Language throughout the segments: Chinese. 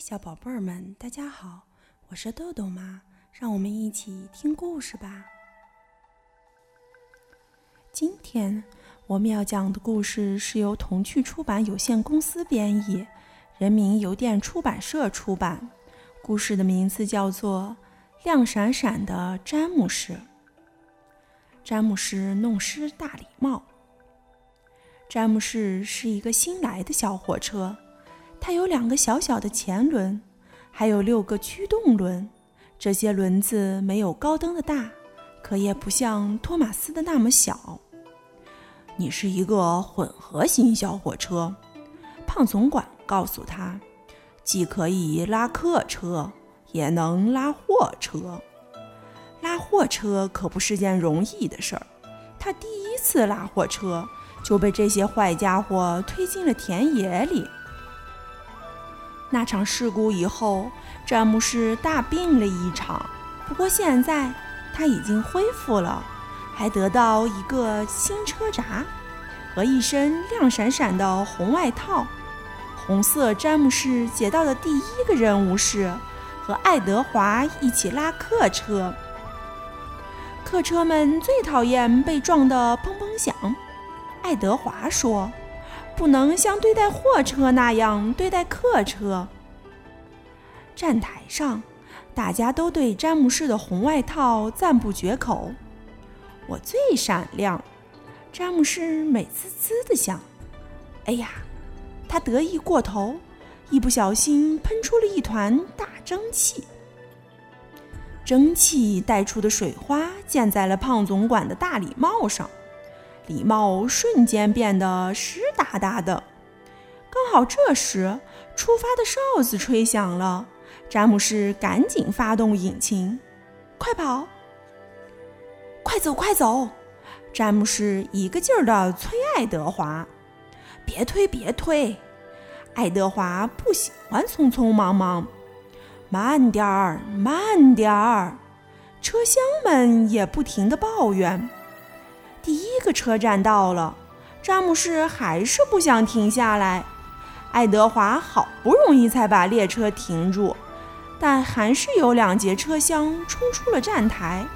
小宝贝儿们，大家好，我是豆豆妈，让我们一起听故事吧。今天我们要讲的故事是由童趣出版有限公司编译，人民邮电出版社出版。故事的名字叫做《亮闪闪的詹姆士》。詹姆士弄湿大礼帽。詹姆士是一个新来的小火车。它有两个小小的前轮，还有六个驱动轮。这些轮子没有高登的大，可也不像托马斯的那么小。你是一个混合型小火车，胖总管告诉他，既可以拉客车，也能拉货车。拉货车可不是件容易的事儿。他第一次拉货车，就被这些坏家伙推进了田野里。那场事故以后，詹姆士大病了一场。不过现在他已经恢复了，还得到一个新车闸和一身亮闪闪的红外套。红色詹姆士接到的第一个任务是和爱德华一起拉客车。客车们最讨厌被撞得砰砰响。爱德华说。不能像对待货车那样对待客车。站台上，大家都对詹姆士的红外套赞不绝口。我最闪亮，詹姆士美滋滋的想。哎呀，他得意过头，一不小心喷出了一团大蒸汽。蒸汽带出的水花溅在了胖总管的大礼帽上。礼帽瞬间变得湿大大的。刚好这时，出发的哨子吹响了。詹姆士赶紧发动引擎，快跑！快走，快走！詹姆士一个劲儿的催爱德华：“别推，别推！”爱德华不喜欢匆匆忙忙，慢点儿，慢点儿！车厢们也不停的抱怨。第一个车站到了，詹姆士还是不想停下来。爱德华好不容易才把列车停住，但还是有两节车厢冲出了站台，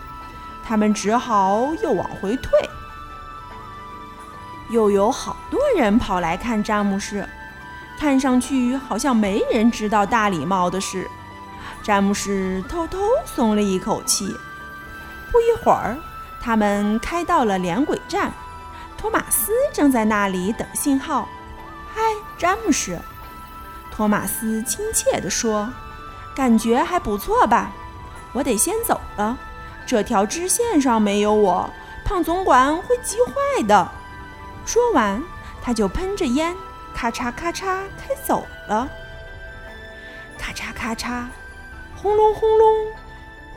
他们只好又往回退。又有好多人跑来看詹姆士，看上去好像没人知道大礼帽的事。詹姆士偷偷松了一口气。不一会儿。他们开到了连轨站，托马斯正在那里等信号。“嗨，詹姆士！”托马斯亲切地说，“感觉还不错吧？我得先走了，这条支线上没有我，胖总管会急坏的。”说完，他就喷着烟，咔嚓咔嚓开走了。咔嚓咔嚓，轰隆轰隆，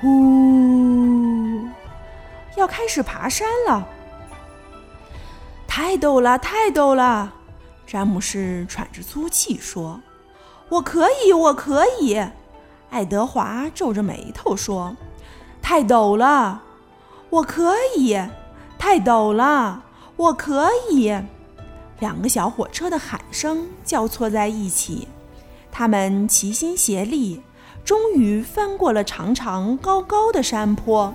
呼！要开始爬山了，太陡了，太陡了！詹姆士喘着粗气说：“我可以，我可以。”爱德华皱着眉头说：“太陡了，我可以。”太陡了，我可以。两个小火车的喊声交错在一起，他们齐心协力，终于翻过了长长高高的山坡。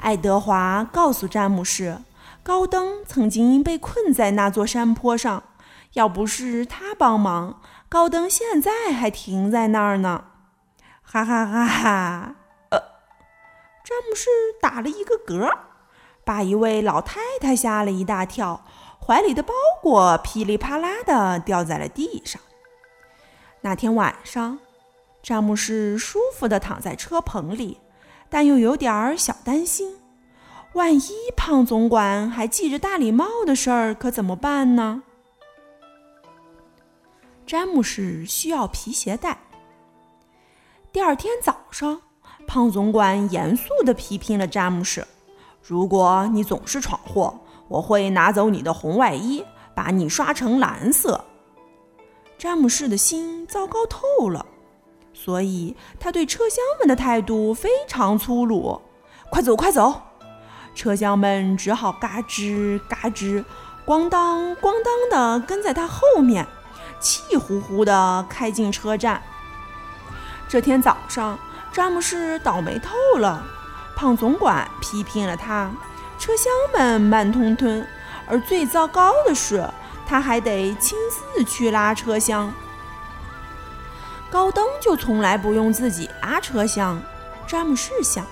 爱德华告诉詹姆士，高登曾经被困在那座山坡上，要不是他帮忙，高登现在还停在那儿呢。哈哈哈哈！呃，詹姆士打了一个嗝，把一位老太太吓了一大跳，怀里的包裹噼里啪啦的掉在了地上。那天晚上，詹姆士舒服的躺在车棚里。但又有点儿小担心，万一胖总管还记着大礼帽的事儿，可怎么办呢？詹姆士需要皮鞋带。第二天早上，胖总管严肃地批评了詹姆士：“如果你总是闯祸，我会拿走你的红外衣，把你刷成蓝色。”詹姆士的心糟糕透了。所以他对车厢们的态度非常粗鲁。快走，快走！车厢们只好嘎吱嘎吱、咣当咣当地跟在他后面，气呼呼地开进车站。这天早上，詹姆士倒霉透了。胖总管批评了他，车厢们慢吞吞，而最糟糕的是，他还得亲自去拉车厢。高登就从来不用自己拉车厢，詹姆士想，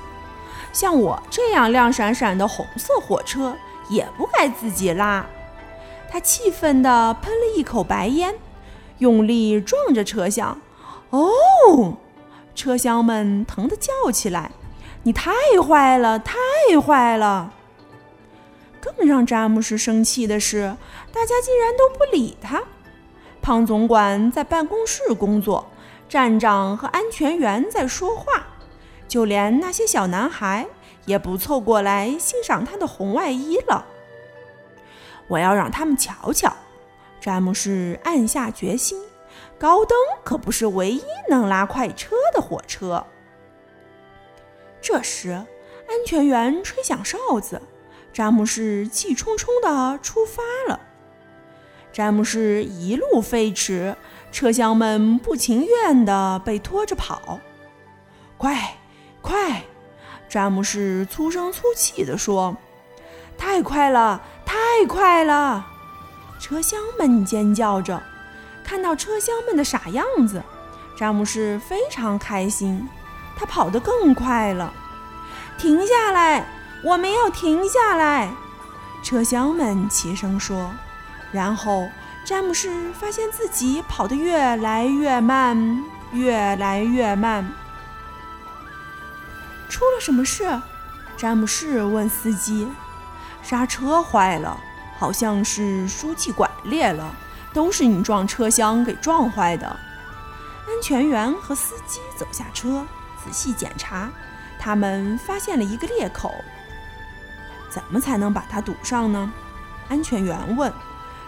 像我这样亮闪闪的红色火车也不该自己拉。他气愤地喷了一口白烟，用力撞着车厢。哦，车厢们疼得叫起来：“你太坏了，太坏了！”更让詹姆士生气的是，大家竟然都不理他。胖总管在办公室工作，站长和安全员在说话，就连那些小男孩也不凑过来欣赏他的红外衣了。我要让他们瞧瞧，詹姆士暗下决心。高登可不是唯一能拉快车的火车。这时，安全员吹响哨子，詹姆士气冲冲地出发了。詹姆士一路飞驰，车厢们不情愿地被拖着跑。快，快！詹姆士粗声粗气地说：“太快了，太快了！”车厢们尖叫着。看到车厢们的傻样子，詹姆士非常开心。他跑得更快了。停下来！我们要停下来！车厢们齐声说。然后，詹姆士发现自己跑得越来越慢，越来越慢。出了什么事？詹姆士问司机。刹车坏了，好像是输气管裂了。都是你撞车厢给撞坏的。安全员和司机走下车，仔细检查，他们发现了一个裂口。怎么才能把它堵上呢？安全员问。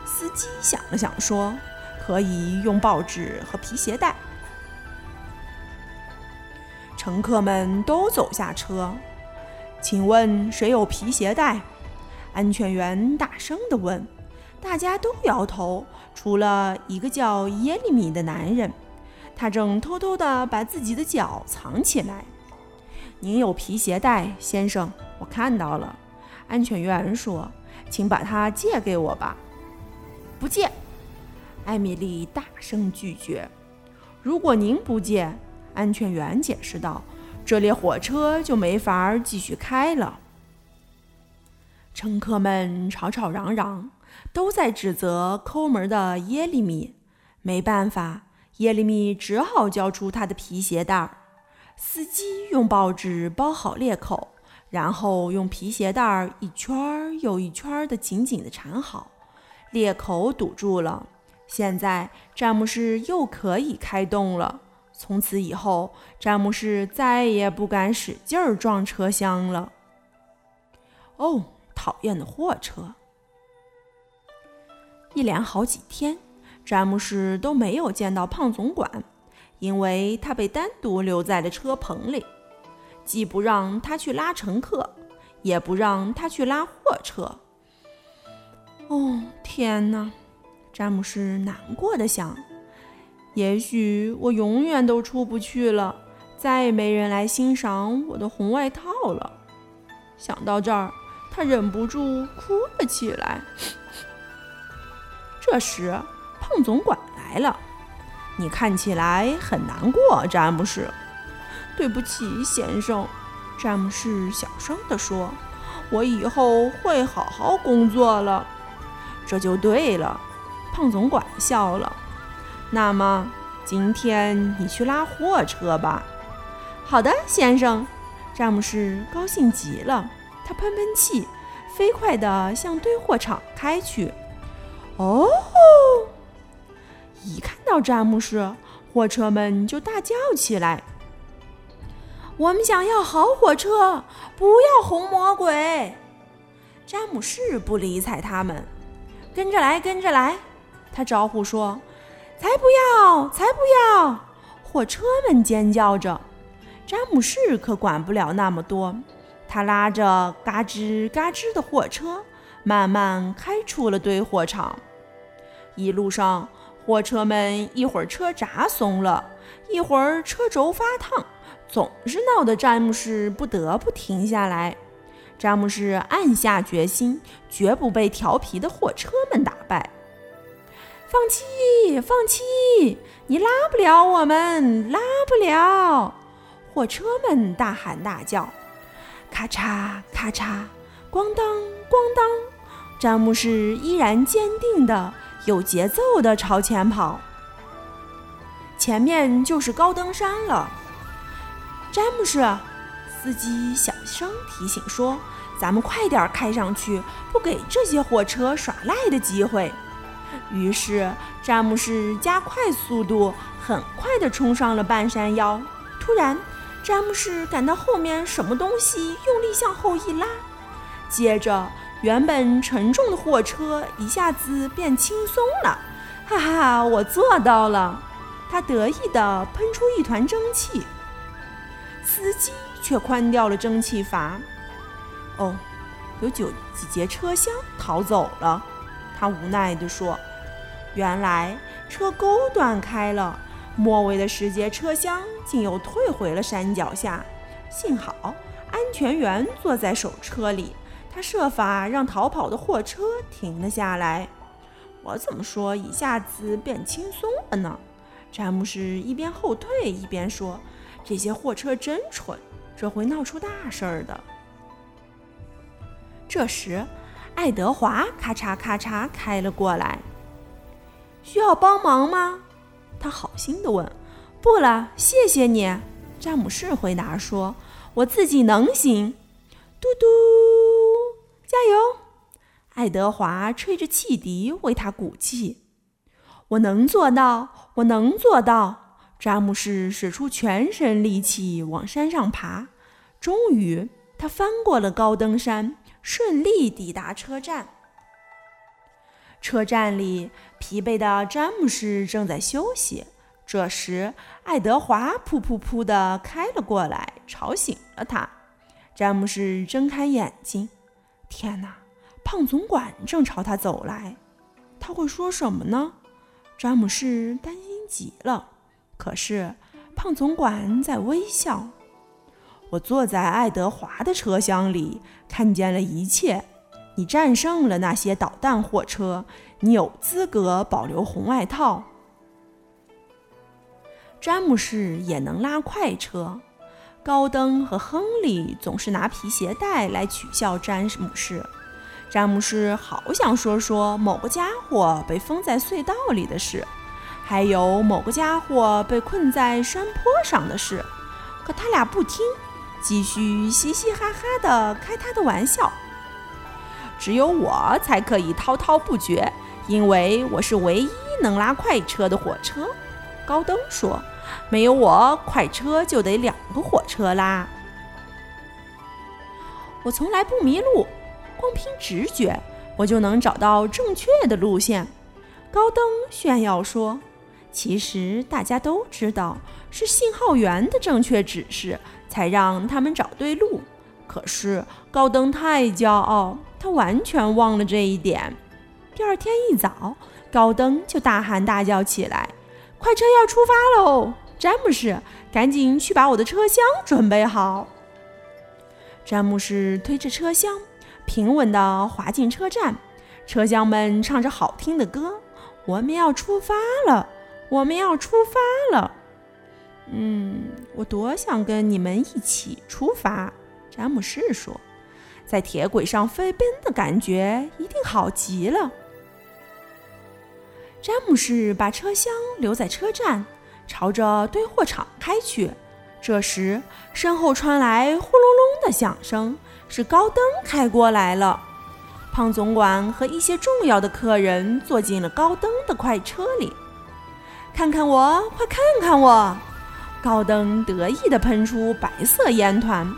司机想了想说：“可以用报纸和皮鞋带。”乘客们都走下车。请问谁有皮鞋带？安全员大声地问。大家都摇头，除了一个叫耶利米的男人，他正偷偷地把自己的脚藏起来。您有皮鞋带，先生，我看到了。安全员说：“请把它借给我吧。”不借，艾米丽大声拒绝。如果您不借，安全员解释道：“这列火车就没法继续开了。”乘客们吵吵嚷嚷。都在指责抠门的耶利米。没办法，耶利米只好交出他的皮鞋带儿。司机用报纸包好裂口，然后用皮鞋带儿一圈又一圈的紧紧地缠好，裂口堵住了。现在詹姆士又可以开动了。从此以后，詹姆士再也不敢使劲儿撞车厢了。哦，讨厌的货车！一连好几天，詹姆士都没有见到胖总管，因为他被单独留在了车棚里，既不让他去拉乘客，也不让他去拉货车。哦，天哪！詹姆士难过的想：“也许我永远都出不去了，再也没人来欣赏我的红外套了。”想到这儿，他忍不住哭了起来。这时，胖总管来了。你看起来很难过，詹姆士。对不起，先生。詹姆士小声地说：“我以后会好好工作了。”这就对了。胖总管笑了。那么，今天你去拉货车吧。好的，先生。詹姆士高兴极了。他喷喷气，飞快地向堆货场开去。哦！一看到詹姆士，货车们就大叫起来：“我们想要好火车，不要红魔鬼！”詹姆士不理睬他们，跟着来，跟着来！他招呼说：“才不要，才不要！”货车们尖叫着。詹姆士可管不了那么多，他拉着嘎吱嘎吱的货车，慢慢开出了堆货场。一路上，货车们一会儿车闸松了，一会儿车轴发烫，总是闹得詹姆士不得不停下来。詹姆士暗下决心，绝不被调皮的货车们打败。放弃，放弃！你拉不了我们，拉不了！货车们大喊大叫。咔嚓咔嚓，咣当咣当，詹姆士依然坚定的、有节奏的朝前跑。前面就是高登山了。詹姆士，司机小声提醒说：“咱们快点开上去，不给这些货车耍赖的机会。”于是，詹姆士加快速度，很快地冲上了半山腰。突然，詹姆士感到后面什么东西用力向后一拉，接着，原本沉重的货车一下子变轻松了。哈哈，我做到了！他得意地喷出一团蒸汽。司机却关掉了蒸汽阀。哦，有九几节车厢逃走了。他无奈地说：“原来车钩断开了，末尾的十节车厢竟又退回了山脚下。幸好安全员坐在手车里，他设法让逃跑的货车停了下来。我怎么说一下子变轻松了呢？”詹姆士一边后退一边说：“这些货车真蠢，这会闹出大事儿的。”这时。爱德华咔嚓咔嚓开了过来，需要帮忙吗？他好心地问。不了，谢谢你。詹姆士回答说：“我自己能行。”嘟嘟，加油！爱德华吹着汽笛为他鼓气。我能做到，我能做到。詹姆士使出全身力气往山上爬，终于他翻过了高登山。顺利抵达车站。车站里，疲惫的詹姆士正在休息。这时，爱德华噗噗噗地开了过来，吵醒了他。詹姆士睁开眼睛，天哪！胖总管正朝他走来。他会说什么呢？詹姆士担心极了。可是，胖总管在微笑。我坐在爱德华的车厢里，看见了一切。你战胜了那些导弹货车，你有资格保留红外套。詹姆士也能拉快车，高登和亨利总是拿皮鞋带来取笑詹姆士。詹姆士好想说说某个家伙被封在隧道里的事，还有某个家伙被困在山坡上的事，可他俩不听。继续嘻嘻哈哈地开他的玩笑，只有我才可以滔滔不绝，因为我是唯一能拉快车的火车。高登说：“没有我，快车就得两个火车拉。”我从来不迷路，光凭直觉，我就能找到正确的路线。高登炫耀说。其实大家都知道，是信号员的正确指示才让他们找对路。可是高登太骄傲，他完全忘了这一点。第二天一早，高登就大喊大叫起来：“快车要出发喽！詹姆士，赶紧去把我的车厢准备好。”詹姆士推着车厢，平稳地滑进车站。车厢们唱着好听的歌：“我们要出发了。”我们要出发了，嗯，我多想跟你们一起出发。詹姆士说：“在铁轨上飞奔的感觉一定好极了。”詹姆士把车厢留在车站，朝着堆货场开去。这时，身后传来呼隆隆的响声，是高登开过来了。胖总管和一些重要的客人坐进了高登的快车里。看看我，快看看我！高登得意地喷出白色烟团。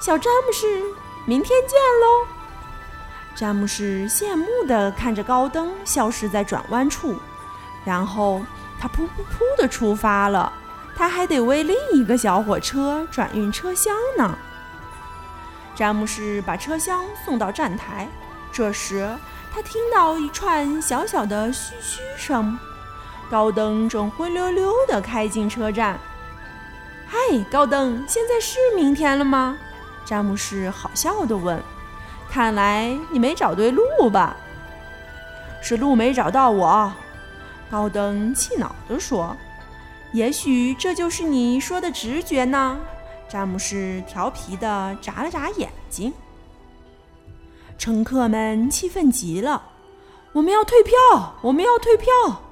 小詹姆士，明天见喽！詹姆士羡慕地看着高登消失在转弯处，然后他噗噗噗地出发了。他还得为另一个小火车转运车厢呢。詹姆士把车厢送到站台，这时他听到一串小小的嘘嘘声。高登正灰溜溜地开进车站。嗨，高登，现在是明天了吗？詹姆士好笑的问。看来你没找对路吧？是路没找到我。高登气恼地说。也许这就是你说的直觉呢。詹姆士调皮的眨了眨眼睛。乘客们气愤极了。我们要退票！我们要退票！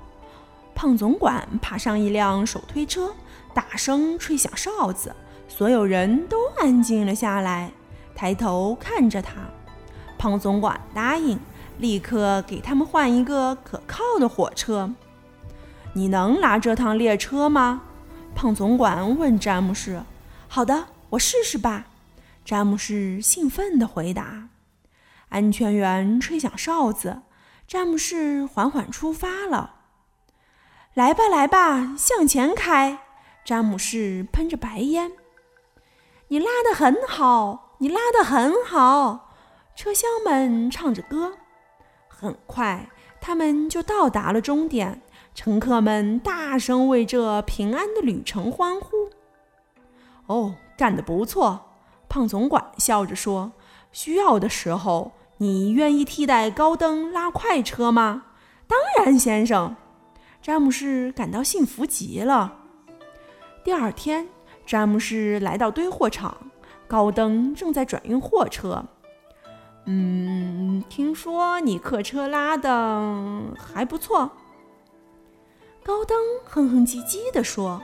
胖总管爬上一辆手推车，大声吹响哨子，所有人都安静了下来，抬头看着他。胖总管答应立刻给他们换一个可靠的火车。你能拉这趟列车吗？胖总管问詹姆士。好的，我试试吧。詹姆士兴奋地回答。安全员吹响哨子。詹姆士缓缓出发了。来吧，来吧，向前开！詹姆士喷着白烟。你拉得很好，你拉得很好。车厢们唱着歌。很快，他们就到达了终点。乘客们大声为这平安的旅程欢呼。哦，干得不错！胖总管笑着说：“需要的时候。”你愿意替代高登拉快车吗？当然，先生。詹姆士感到幸福极了。第二天，詹姆士来到堆货场，高登正在转运货车。嗯，听说你客车拉的还不错。高登哼哼唧唧地说：“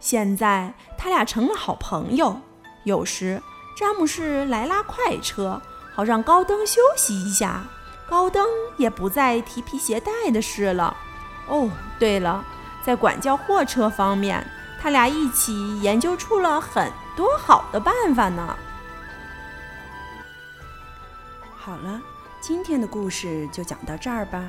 现在他俩成了好朋友。有时詹姆士来拉快车。”好让高登休息一下，高登也不再提皮鞋带的事了。哦，对了，在管教货车方面，他俩一起研究出了很多好的办法呢。好了，今天的故事就讲到这儿吧，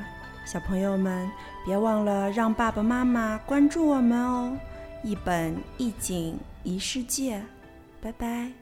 小朋友们别忘了让爸爸妈妈关注我们哦。一本一景一世界，拜拜。